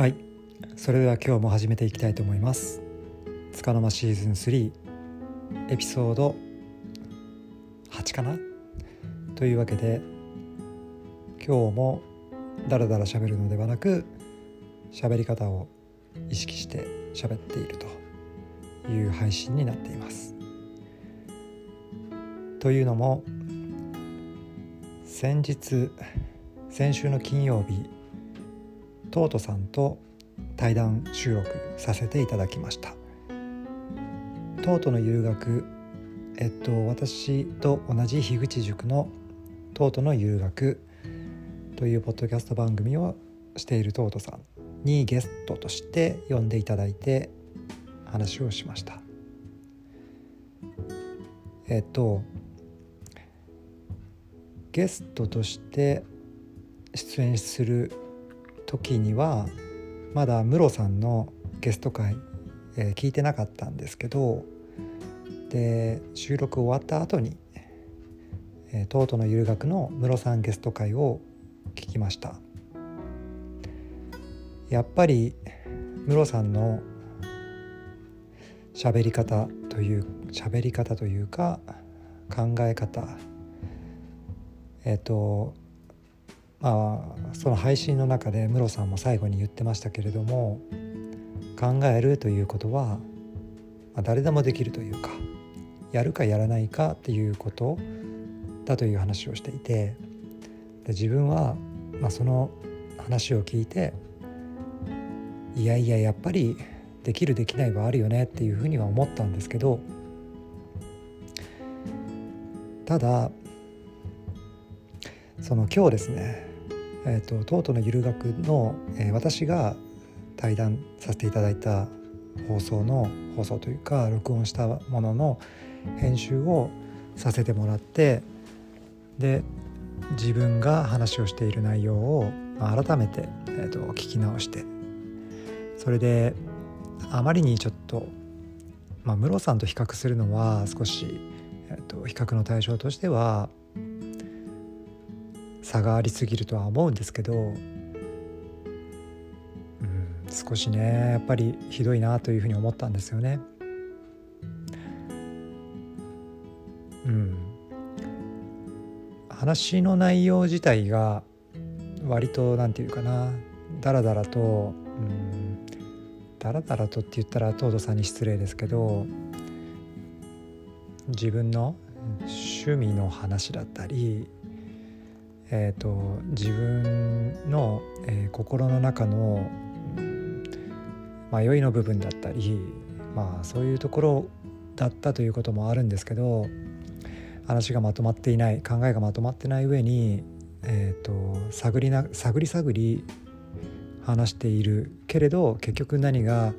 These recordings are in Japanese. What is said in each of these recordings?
はい。それでは今日も始めていきたいと思います。つかの間シーズン3エピソード8かな？というわけで今日もダラダラ喋るのではなく喋り方を意識して喋っているという配信になっています。というのも先日先週の金曜日トートさんと対談収録させていただきました。トートのゆる学えっと私と同じ樋口塾のトートのゆる学というポッドキャスト番組をしているトートさんにゲストとして呼んでいただいて話をしました。えっとゲストとして出演する時にはまだムロさんのゲスト会、えー、聞いてなかったんですけどで収録終わった後に、えー、トートのゆる学のムロさんゲスト会を聞きました。やっぱりムロさんの喋り方という喋り方というか考え方えっ、ー、とまあその配信の中でムロさんも最後に言ってましたけれども考えるということは、ま、誰でもできるというかやるかやらないかっていうことだという話をしていてで自分は、まあ、その話を聞いていやいややっぱりできるできないはあるよねっていうふうには思ったんですけどただその今日ですねえーと、とうとうのゆる学の、えー、私が対談させていただいた放送の放送というか録音したものの編集をさせてもらってで自分が話をしている内容を、改めて、えーと、聞き直してそれであまりにちょっと、まあ、ムロさんと比較するのは少し、えーと比較の対象としては差がありすぎるとは思うんですけど、うん、少しねやっぱりひどいなというふうに思ったんですよね。うん、話の内容自体が割と何て言うかなだらだらと、うん、だらだらとって言ったら東堂さんに失礼ですけど自分の趣味の話だったりえーと、自分の、えー、心の中の、迷いの部分だったり、まあ、そういうところだったということもあるんですけど話がまとまっていない考えがまとまってない上に、えーと、探りな探り探り話しているけれど結局何が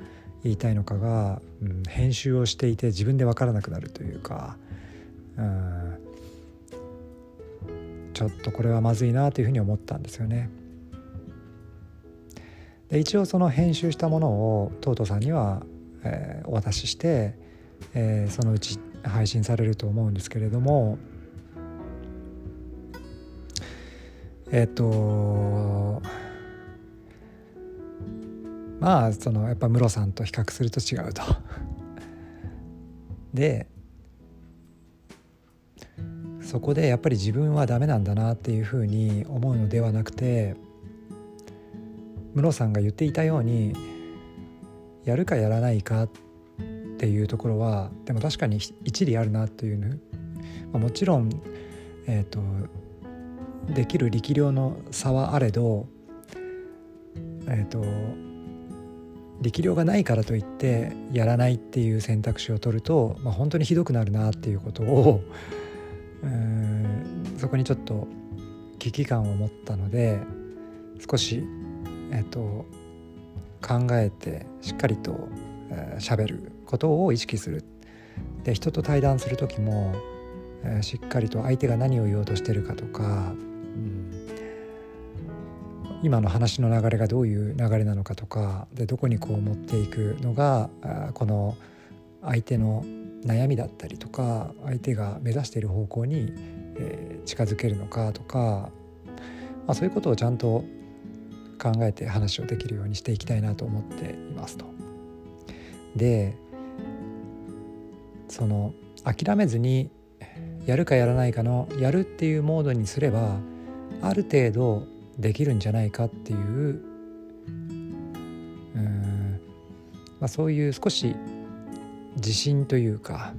言いたいのかが、うん、編集をしていて自分で分からなくなるというか、うん、ちょっとこれはまずいなというふうに思ったんですよね。で一応その編集したものをトートさんには、えー、お渡しして、えー、そのうち配信されると思うんですけれどもえっ、とまあそのやっぱムロさんと比較すると違うと。でそこでやっぱり自分はダメなんだなっていうふうに思うのではなくてムロさんが言っていたようにやるかやらないかっていうところはでも確かに一理あるなという、まあ、もちろん、えーと、できる力量の差はあれど、えーと力量がないからといってやらないっていう選択肢を取ると、まあ、本当にひどくなるなっていうことをそこにちょっと危機感を持ったので少し、えーと、考えてしっかりと喋、えー、ることを意識する。で人と対談する時も、えー、しっかりと相手が何を言おうとしてるかとか、うん、今の話の流れがどういう流れなのかとかでどこにこう持っていくのがこの相手の悩みだったりとか相手が目指している方向に、近づけるのかとか、まあ、そういうことをちゃんと考えて話をできるようにしていきたいなと思っていますと。でその諦めずにやるかやらないかのやるっていうモードにすればある程度できるんじゃないかっていううん、まあ、そういう少し自信というか、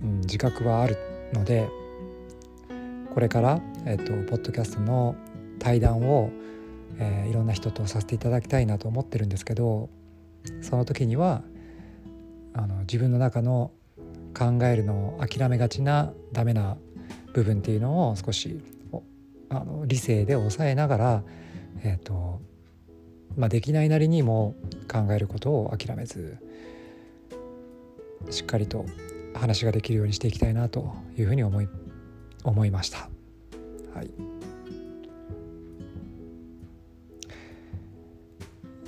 うん、自覚はあるのでこれから、えっと、ポッドキャストの対談を、えー、いろんな人とさせていただきたいなと思ってるんですけどその時にはあの自分の中の考えるのを諦めがちなダメな部分っていうのを少しあの理性で抑えながら、えーとまあ、できないなりにも考えることを諦めずしっかりと話ができるようにしていきたいなというふうに思い思いました。はい、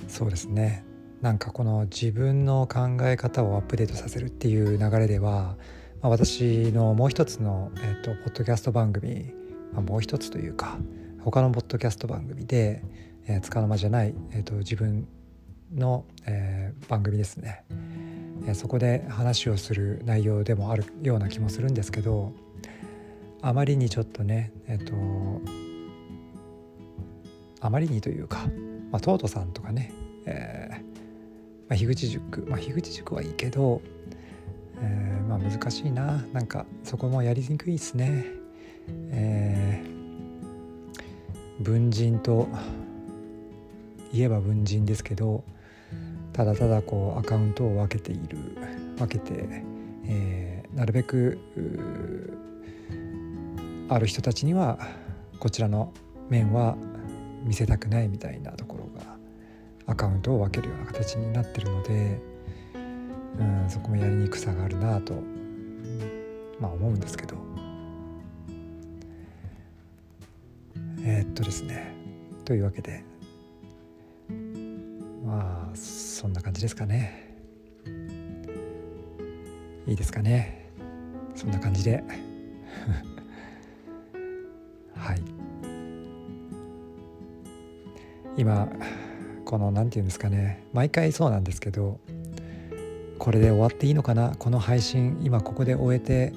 そうですね。なんかこの自分の考え方をアップデートさせるっていう流れでは、まあ、私のもう一つの、えーと、ポッドキャスト番組、まあ、もう一つというか他のポッドキャスト番組で、えー、つかの間じゃない、えーと、自分の、えー、番組ですね、そこで話をする内容でもあるような気もするんですけどあまりにちょっとねえっ、とあまりにというか、まあ、トートさんとかね、えーまあ、樋口塾、まあ、樋口塾はいいけど、えー、まあ難しいななんかそこもやりにくいですね。えー、文人と言えば文人ですけどただただこうアカウントを分けている分けて、えー、なるべくある人たちにはこちらの面は見せたくないみたいなところがアカウントを分けるような形になってるので、うん、そこもやりにくさがあるなと、まあ、思うんですけど。えー、っとですね。というわけで。まあそんな感じですかね。いいですかね。そんな感じで。はい。今この何て言うんですかね。毎回そうなんですけどこれで終わっていいのかな。この配信今ここで終えて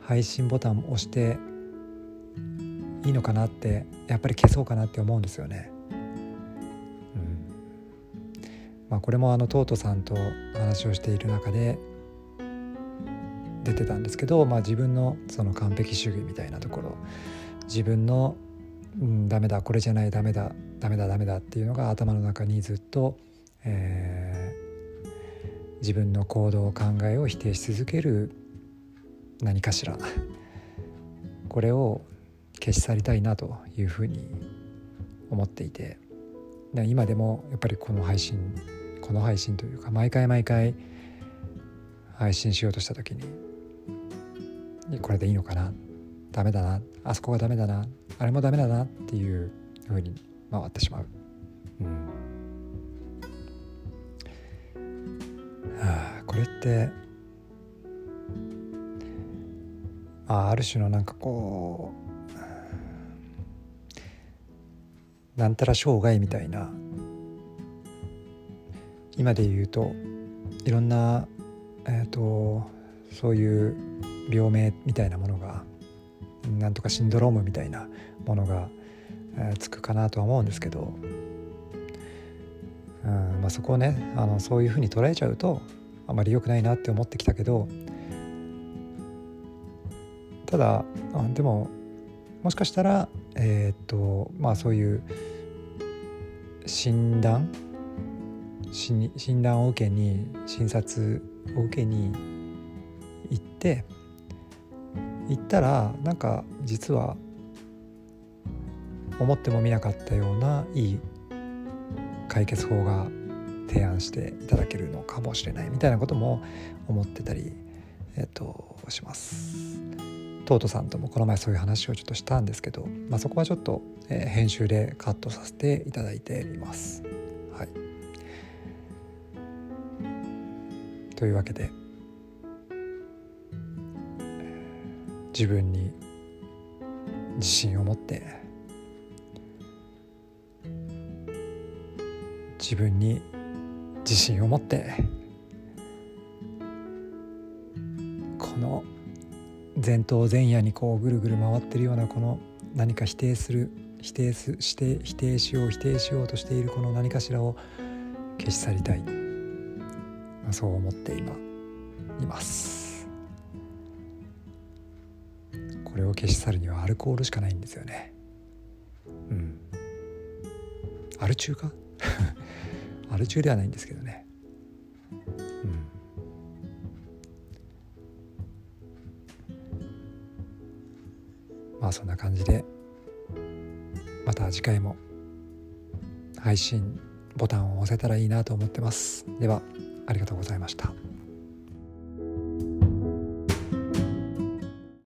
配信ボタンを押していいのかなってやっぱり消そうかなって思うんですよね。まあ、これもあのトートさんと話をしている中で出てたんですけど、まあ、自分のその完璧主義みたいなところ自分の、うん、ダメだこれじゃないダメだダメだダメだっていうのが頭の中にずっと、えー、自分の行動考えを否定し続ける何かしらこれを消し去りたいなというふうに思っていて今でもやっぱりこの配信この配信というか毎回毎回配信しようとした時にこれでいいのかなダメだなあそこがダメだなあれもダメだなっていうふうに回ってしまう。うんはあ、これってあある種のなんかこうなんたら障害みたいな今で言うといろんな、えーと、そういう病名みたいなものがなんとかシンドロームみたいなものがえー、つくかなとは思うんですけど、うんまあ、そこをねあのそういうふうに捉えちゃうとあまり良くないなって思ってきたけどただあでももしかしたらえー、っとまあそういう診断診断を受けに診察を受けに行って行ったらなんか実は思ってもみなかったようないい解決法が提案していただけるのかもしれないみたいなことも思ってたり、えっと、します。トートさんともこの前そういう話をちょっとしたんですけど、まあ、そこはちょっと、えー、編集でカットさせていただいています。というわけで自分に自信を持って自分に自信を持ってこの前頭前野にこうぐるぐる回ってるようなこの何か否定する否定すして否定しよう否定しようとしているこの何かしらを消し去りたい、そう思って今います。これを消し去るにはアルコールしかないんですよね。うん。アル中か？アル中ではないんですけどね。うん。まあそんな感じでまた次回も配信ボタンを押せたらいいなと思ってます。では。ありがとうございました。